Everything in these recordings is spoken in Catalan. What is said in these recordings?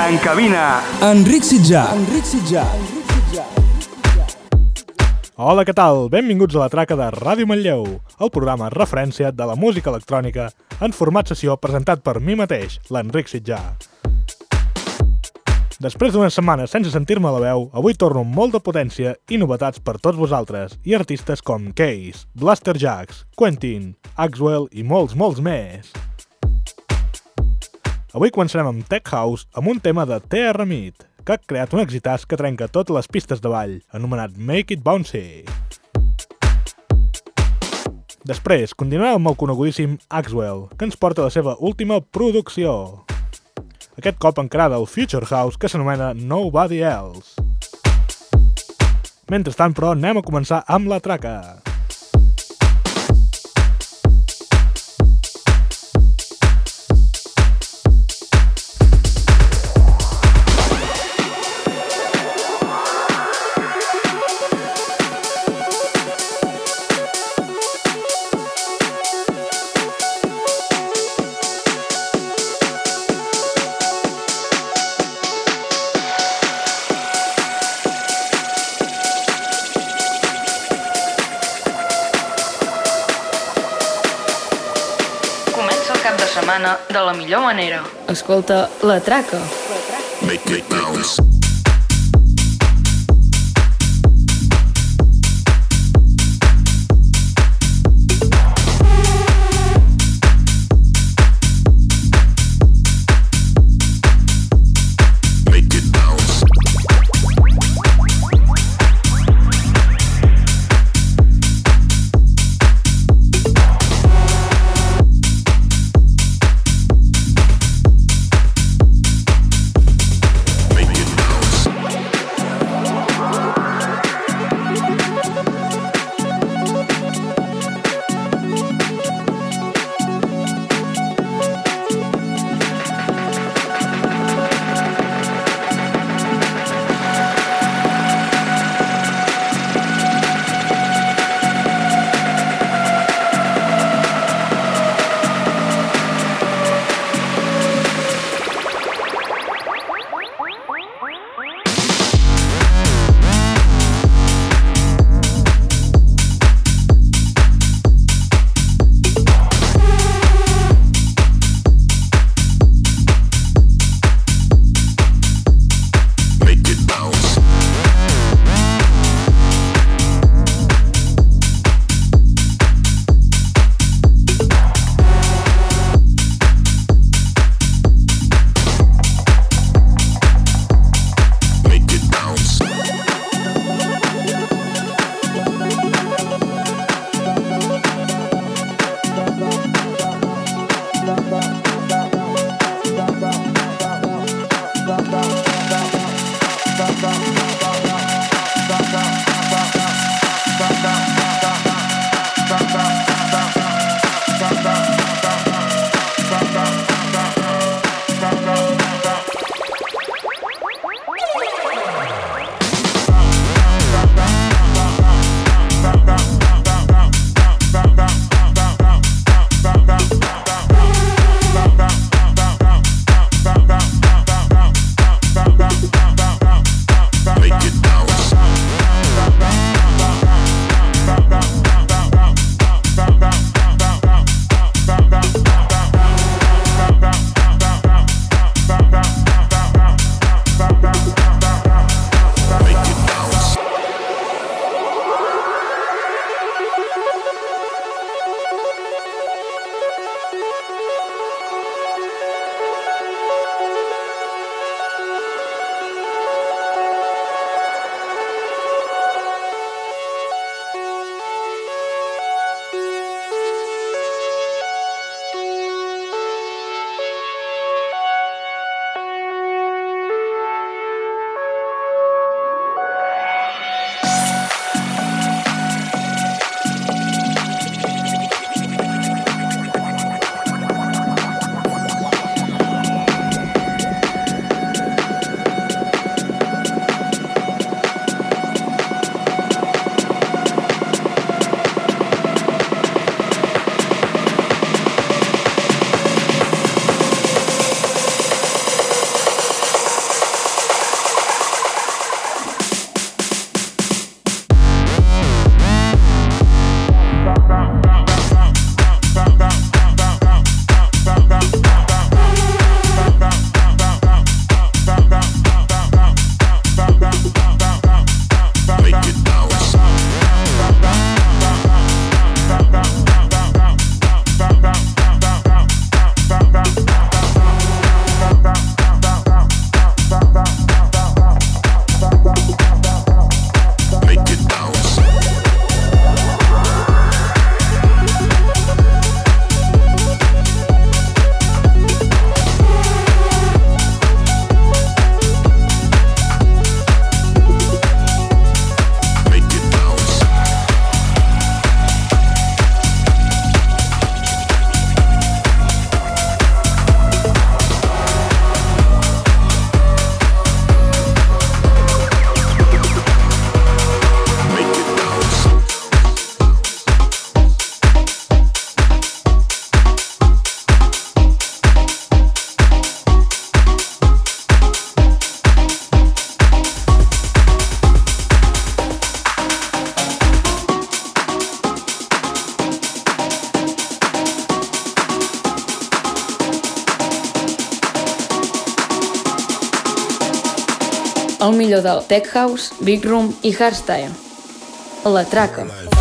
En cabina, Enric Sitjà. Enric Sitjà. Hola, què tal? Benvinguts a la traca de Ràdio Manlleu, el programa referència de la música electrònica en format sessió presentat per mi mateix, l'Enric Sitjà. Després d'una setmana sense sentir-me a la veu, avui torno amb molt de potència i novetats per tots vosaltres, i artistes com Case, Blaster Jacks, Quentin, Axwell i molts, molts més. Avui començarem amb Tech House amb un tema de TR Meat, que ha creat un exitàs que trenca totes les pistes de ball, anomenat Make It Bouncy. Després, continuarem amb el conegudíssim Axwell, que ens porta la seva última producció. Aquest cop encarada al Future House, que s'anomena Nobody Else. Mentrestant, però, anem a començar amb la traca. De la millor manera. Escolta La Traca. Make it bounce. Make it bounce. Millor del Tech House, Big Room i Hardstyle. La Traca.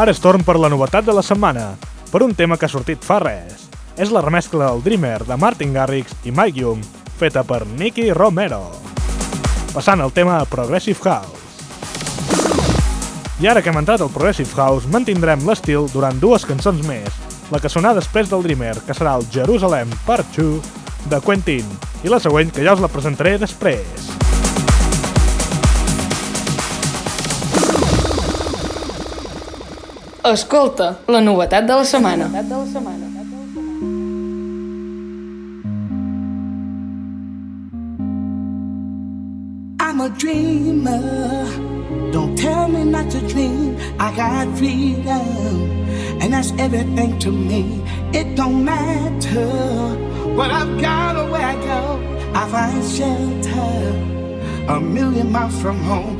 Ara és torn per la novetat de la setmana, per un tema que ha sortit fa res. És la remescla del Dreamer de Martin Garrix i Mike Young, feta per Nicky Romero. Passant al tema Progressive House. I ara que hem entrat al Progressive House, mantindrem l'estil durant dues cançons més, la que sonarà després del Dreamer, que serà el Jerusalem Part 2 de Quentin, i la següent que ja us la presentaré després. Escolta, la novetat de la setmana. I'm a dreamer. Don't tell me not to dream. I got freedom, and that's everything to me. It don't matter what I've got or where I go. I find shelter a million miles from home.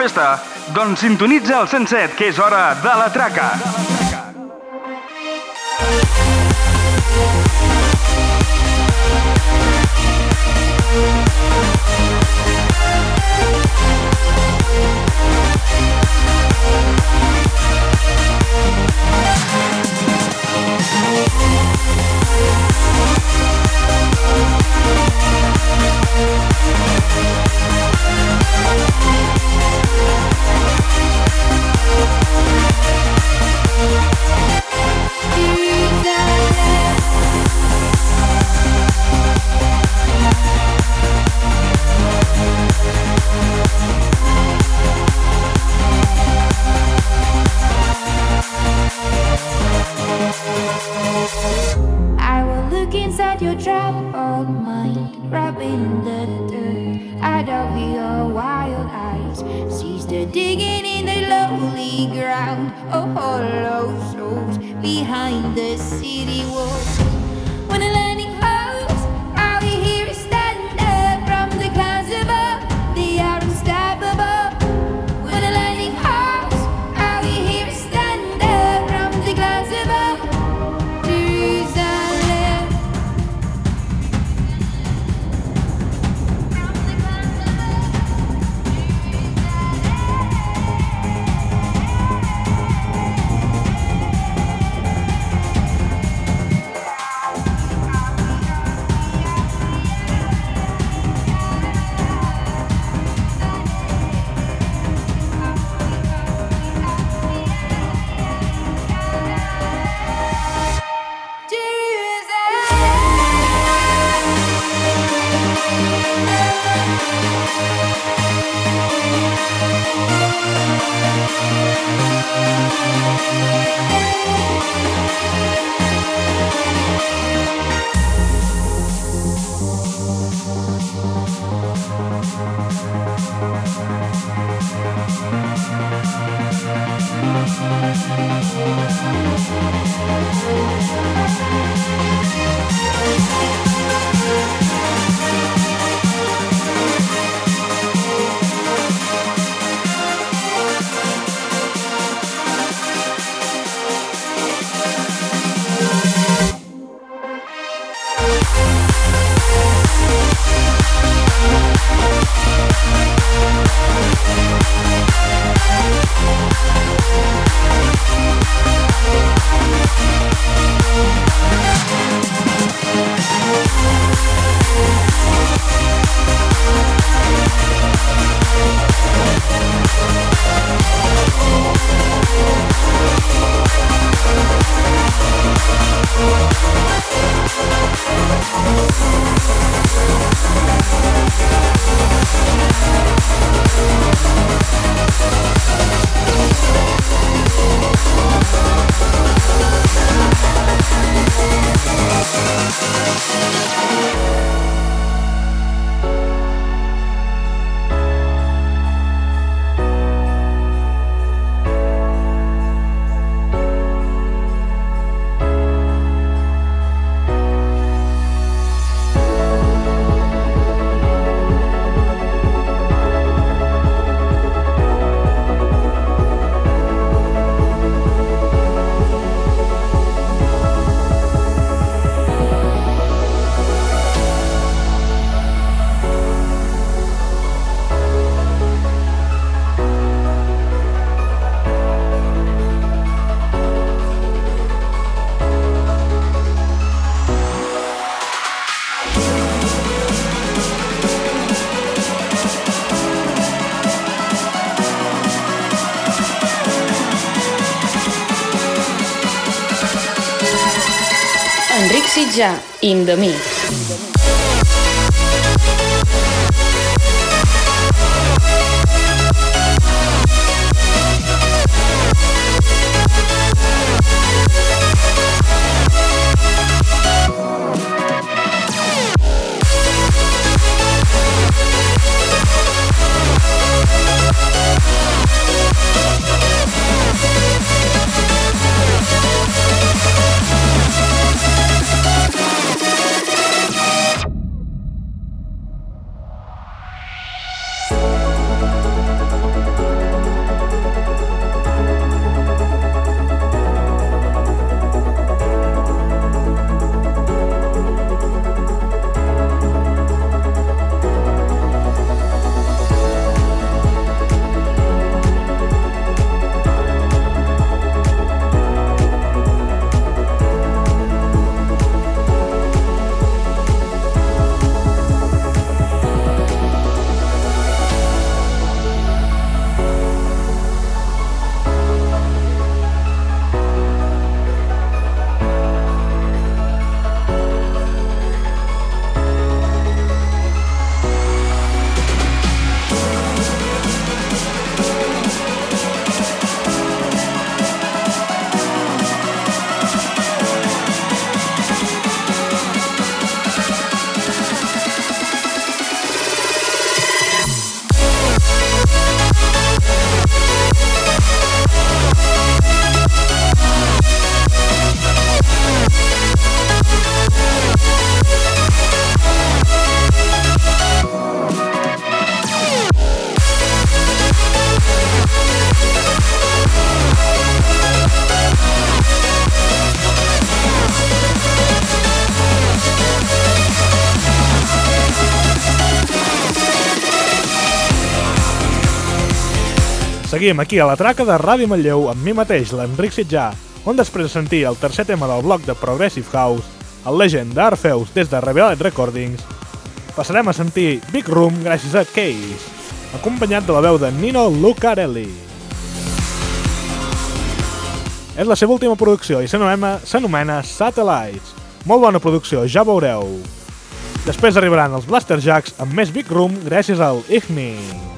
festa? Doncs sintonitza el 107, que és hora de la traca. De la traca. Sitjà, in the mix. Seguim aquí a la traca de Ràdio Manlleu amb mi mateix, l'Enric Sitjà, on després de sentir el tercer tema del bloc de Progressive House, el Legend d'Arfeus des de Revealed Recordings, passarem a sentir Big Room gràcies a Case, acompanyat de la veu de Nino Lucarelli. És la seva última producció i s'anomena Satellites. Molt bona producció, ja veureu. Després arribaran els Blaster Jacks amb més Big Room gràcies al Igni.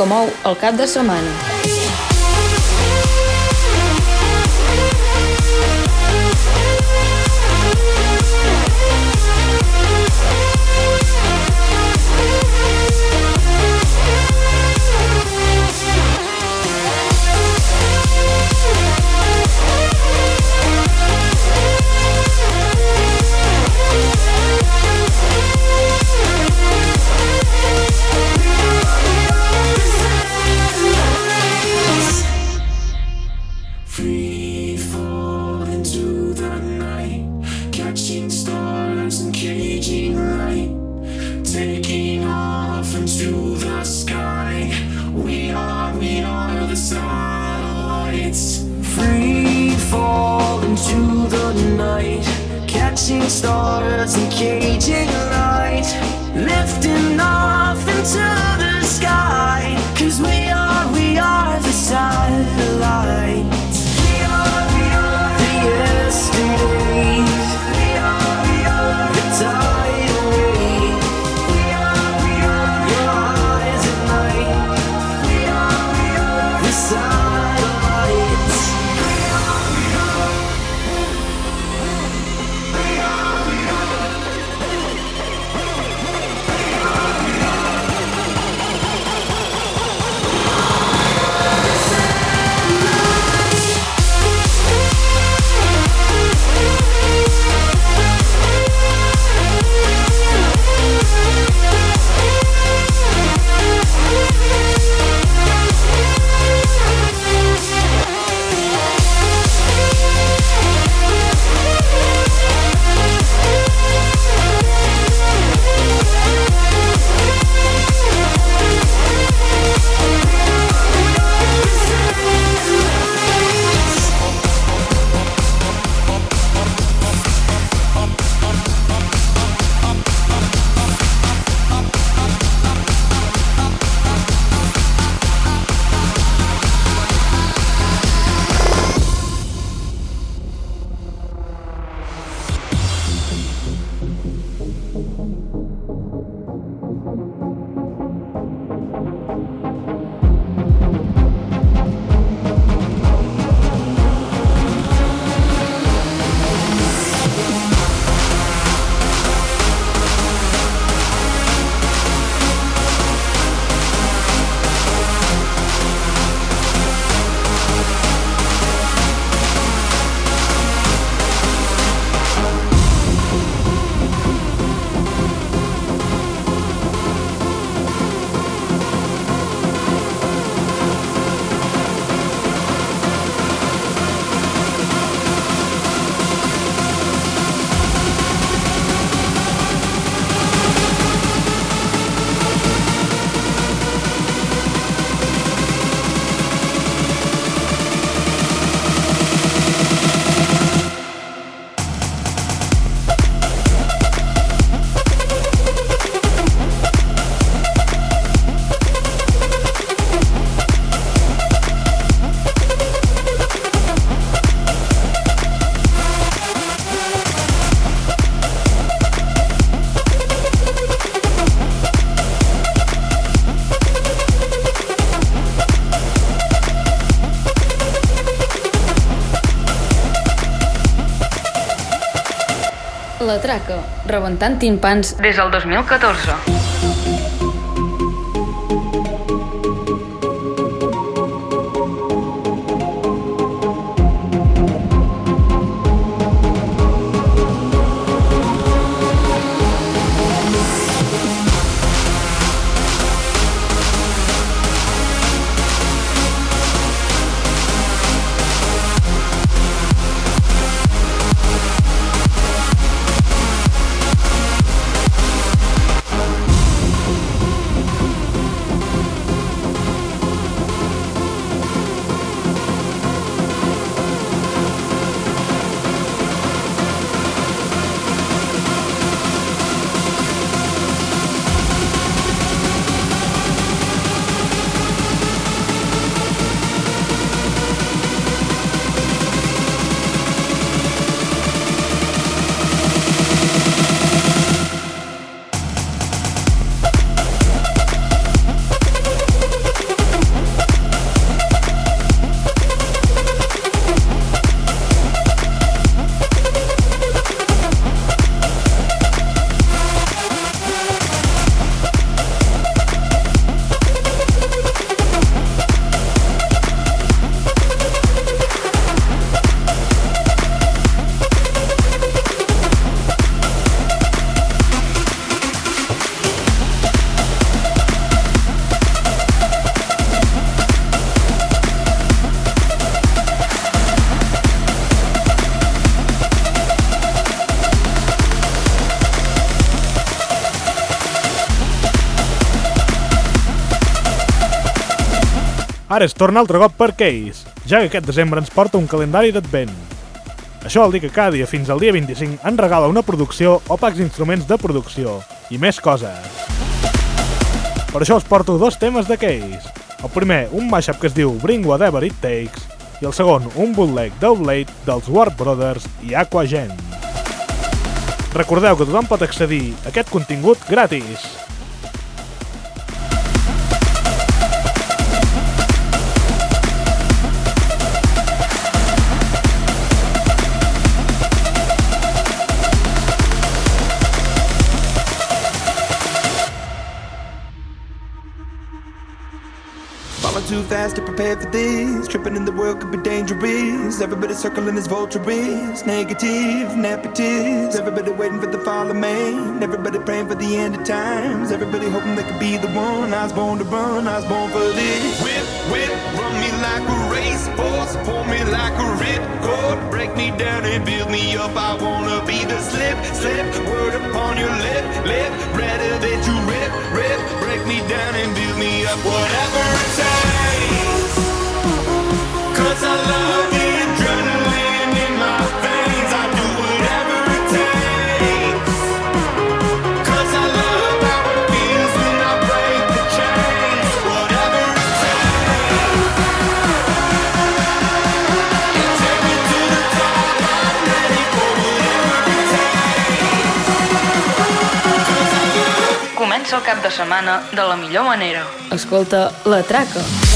Que mou el cap de setmana. La Traca, rebentant timpans des del 2014. Ara es torna altre cop per Case, ja que aquest desembre ens porta un calendari d'advent. Això vol dir que cada dia fins al dia 25 en regala una producció o packs d'instruments de producció i més coses. Per això us porto dos temes de Case. El primer, un mashup que es diu Bring Whatever It Takes, i el segon, un bootleg d'Oblate dels Warp Brothers i Aqua Gen. Recordeu que tothom pot accedir a aquest contingut gratis. Too fast, get prepared for this. Tripping in the world could be dangerous. Everybody circling as vultures. Negative, negatives. Everybody waiting for the fall of man. Everybody praying for the end of times. Everybody hoping they could be the one. I was born to run, I was born for this. Whip, whip, run me like a racehorse. Pull me like a ripcord. Break me down and build me up. I wanna be the slip, slip. Word upon your lip, lip. Rather that you rip, rip. Break me down and build me up. Whatever it takes. Comença el cap de setmana de la millor manera. Escolta La Traca.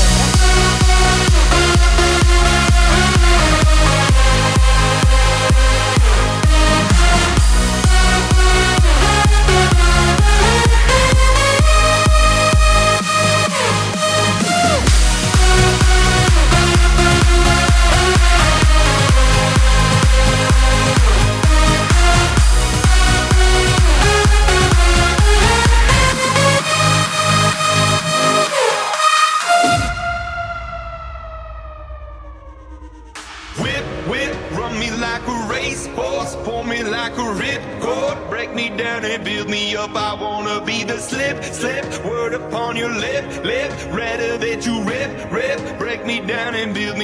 Slip, slip, word upon your lip, lip, rather that you rip, rip, break me down and build me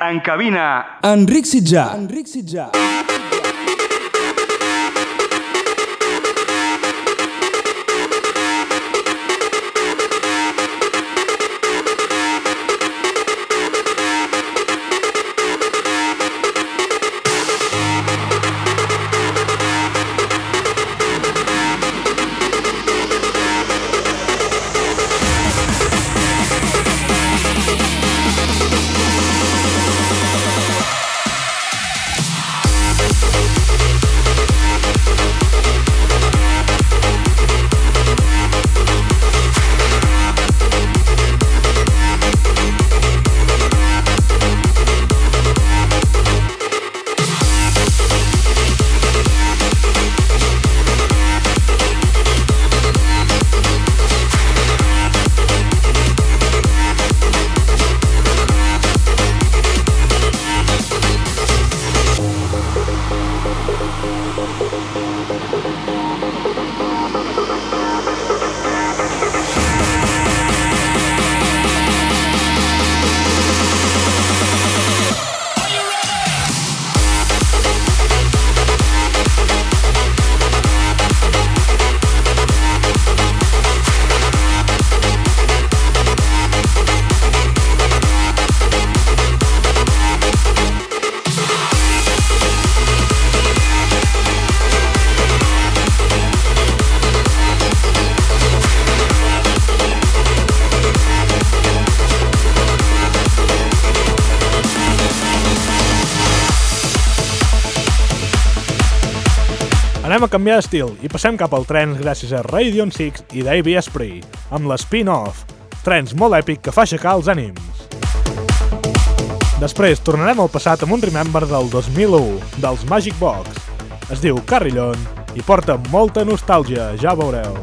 En cabina, Enric Sitjar. Enric Sitjar. Anem a canviar d'estil i passem cap al trens gràcies a Radion 6 i Davey Esprit, amb l'Spin-Off, trens molt èpic que fa aixecar els ànims. Després tornarem al passat amb un Remember del 2001, dels Magic Box. Es diu Carrillon i porta molta nostàlgia, ja veureu.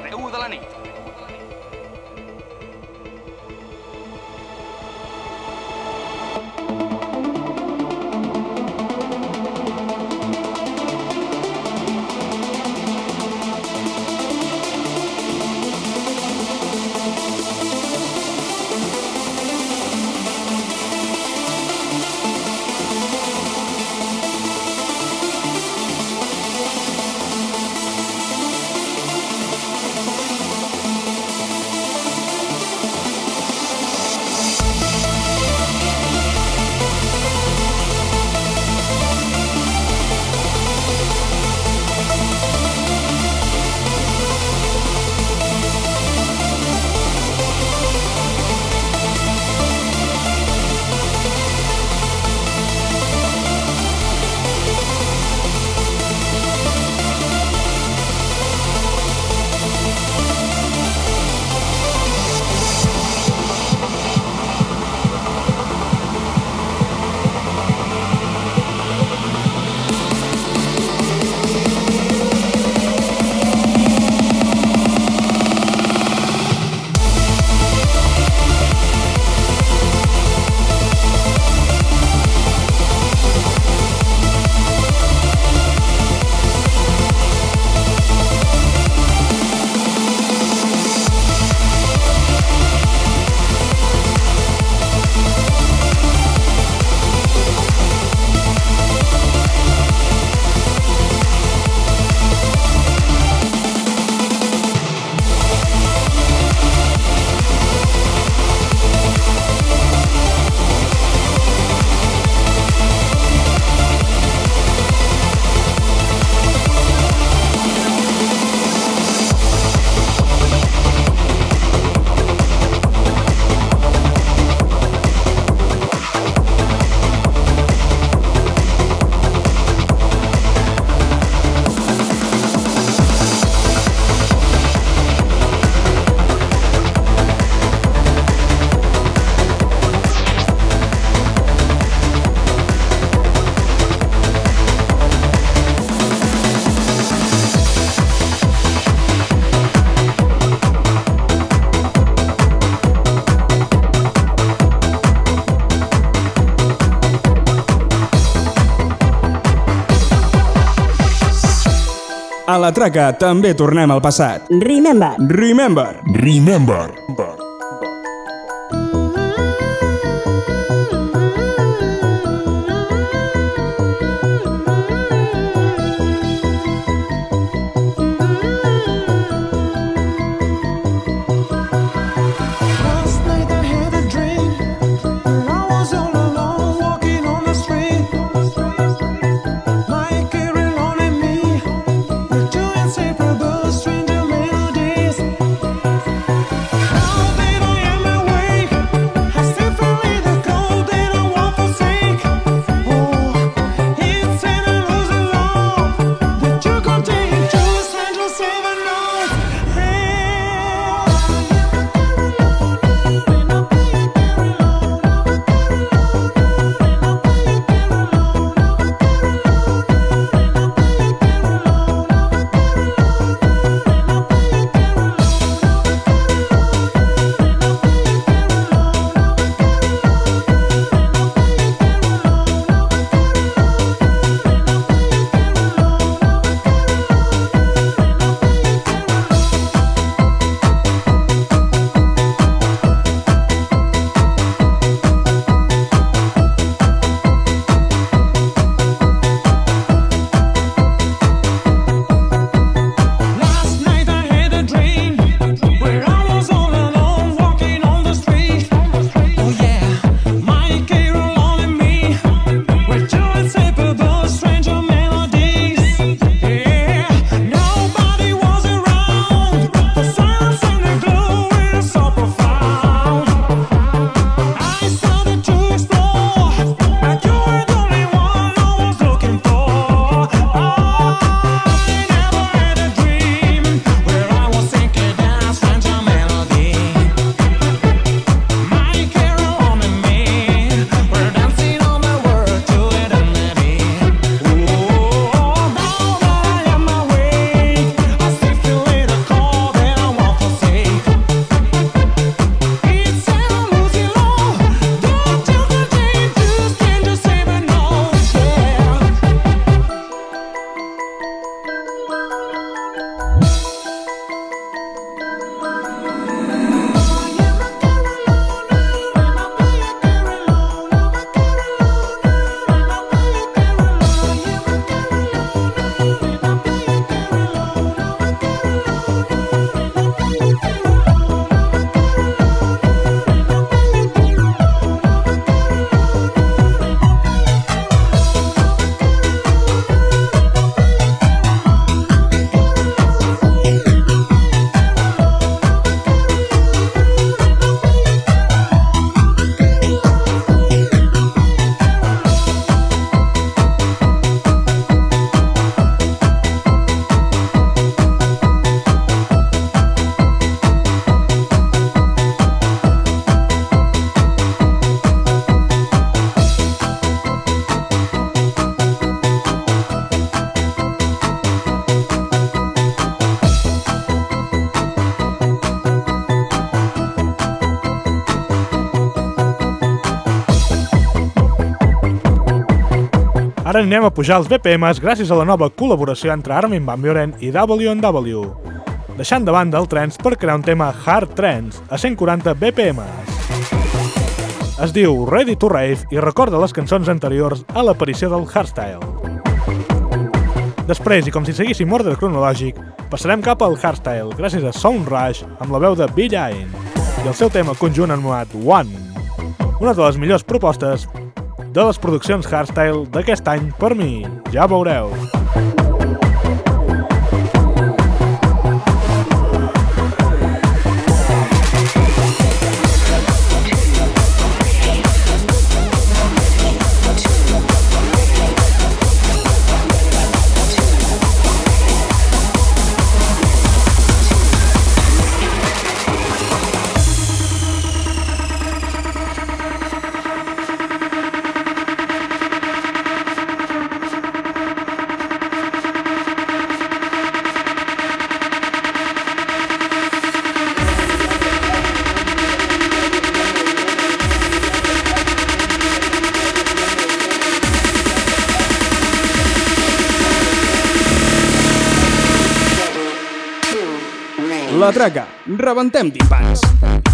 La traca també tornem al passat. Remember. Remember. Remember. Anirem a pujar els BPMs gràcies a la nova col·laboració entre Armin Van Buren i W&W, deixant de banda el trance per crear un tema hard trance a 140 BPMs. Es diu Ready to Rave i recorda les cançons anteriors a l'aparició del hardstyle. Després, i com si seguíssim ordre cronològic, passarem cap al hardstyle gràcies a Sound Rush amb la veu de Bill Ain i el seu tema conjunt anomenat One, una de les millors propostes de les produccions hardstyle d'aquest any per mi, ja veureu. La traca, rebentem timpans. El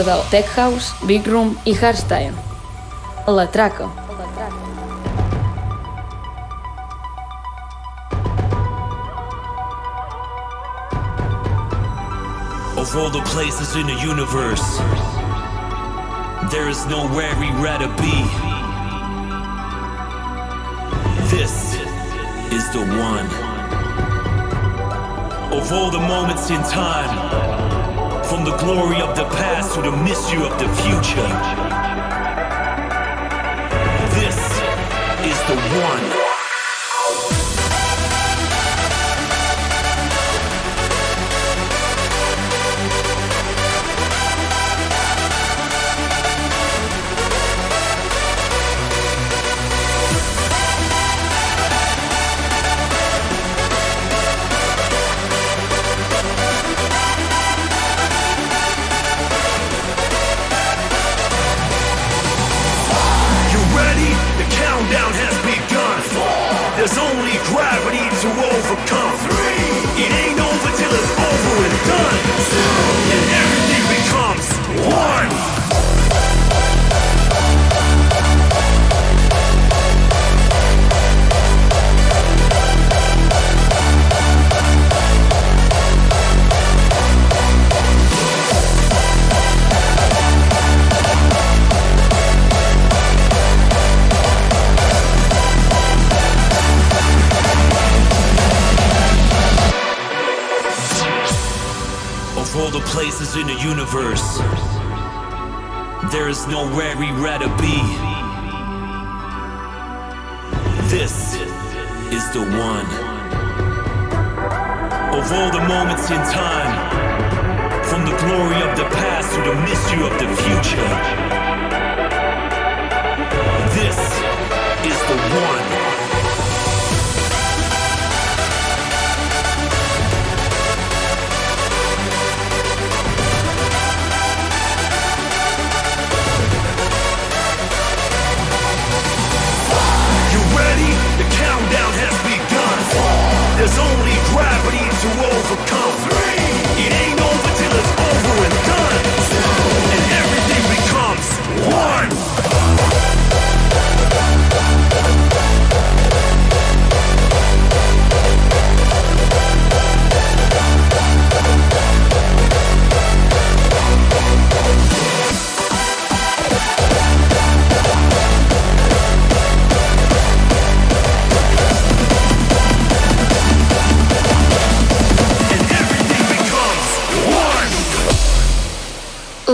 millor del Tech House, Big Room i Hardstyle. La traca. Of all the places in the universe, there is nowhere we'd rather be. This is the one. Of all the moments in time, from the glory of the past to the mystery of the future, this is the one. places in the universe. There is nowhere we'd be. This is the one. Of all the moments in time, from the glory of the past to the mystery of the future.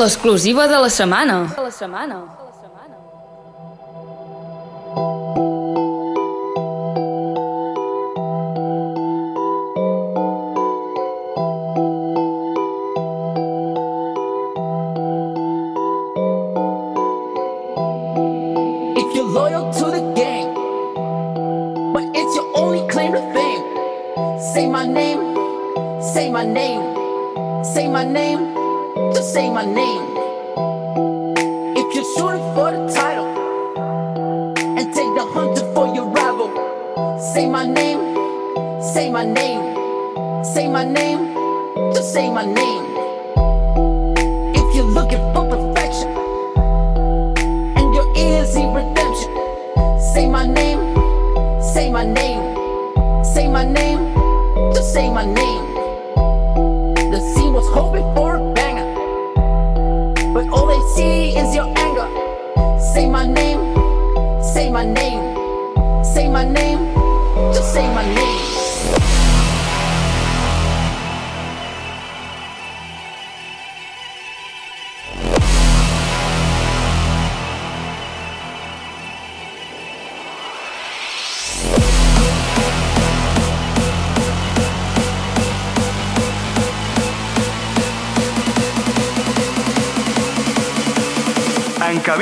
L'exclusiva de la setmana. De la setmana. my name, just say my name. The scene was hoping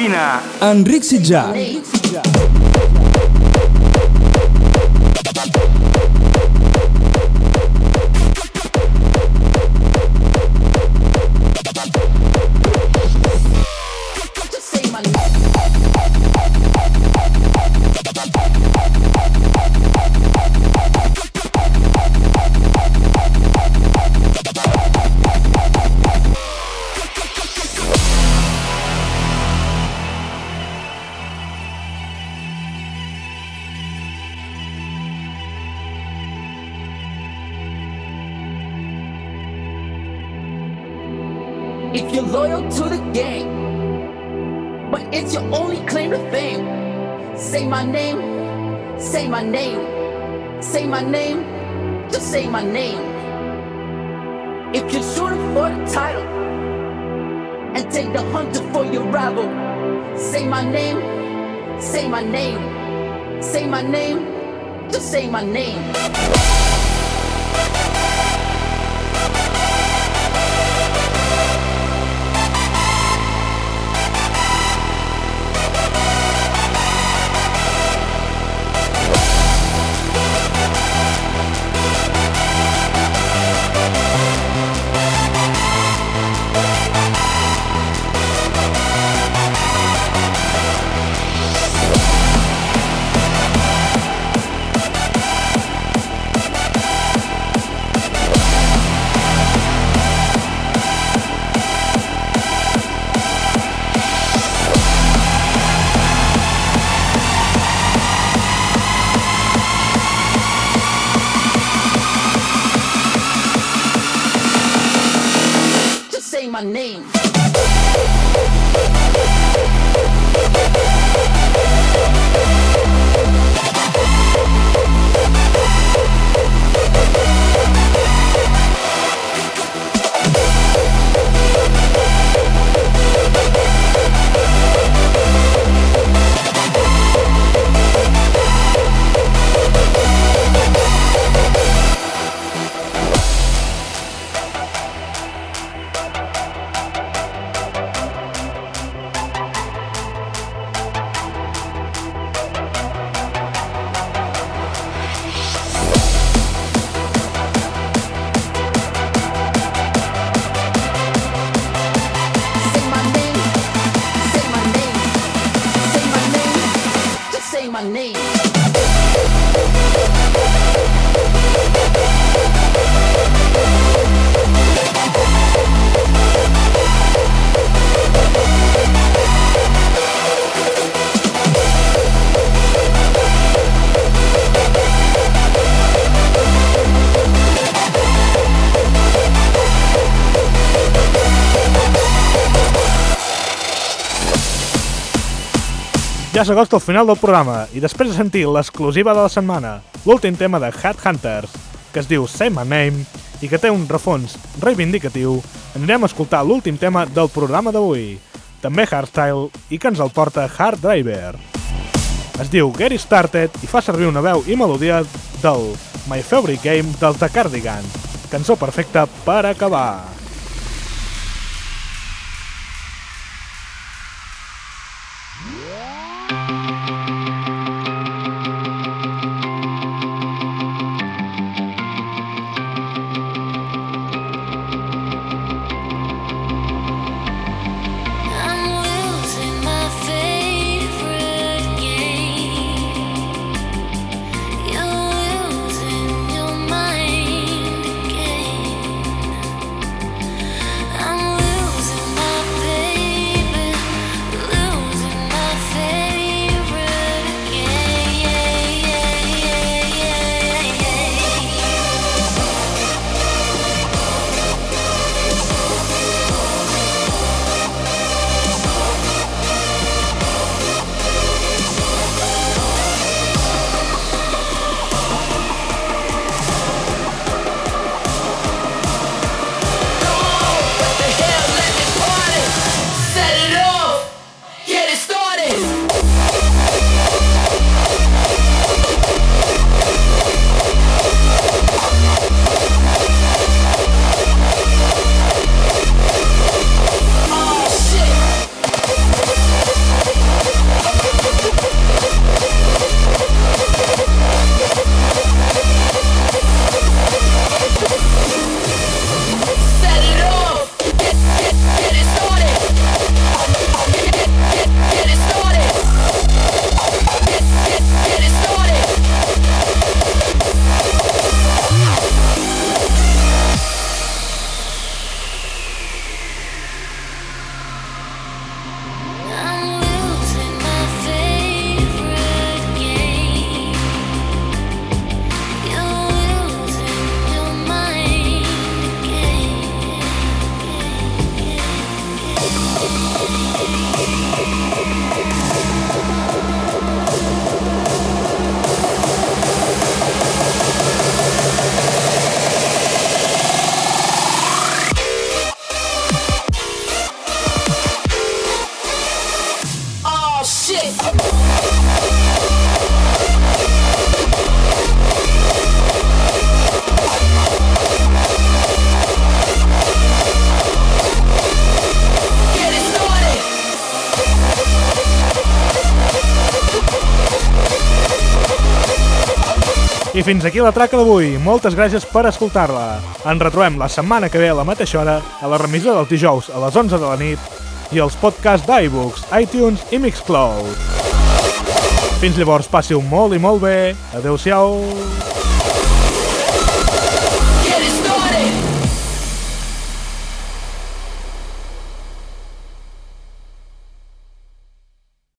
Marina. Enric Sitjar. Ja s'acosta el final del programa i després de sentir l'exclusiva de la setmana, l'últim tema de Headhunters, que es diu Say My Name i que té un refons reivindicatiu, anirem a escoltar l'últim tema del programa d'avui, també hardstyle i que ens el porta Hard Driver. Es diu Get It Started i fa servir una veu i melodia del My Favorite Game dels The Cardigans, cançó perfecta per acabar. Fins aquí la traca d'avui. Moltes gràcies per escoltar-la. Ens retrobem la setmana que ve a la mateixa hora, a la remissió dels dijous a les 11 de la nit i als podcasts d'iBooks, iTunes i Mixcloud. Fins llavors, passi-ho molt i molt bé. Adéu-siau.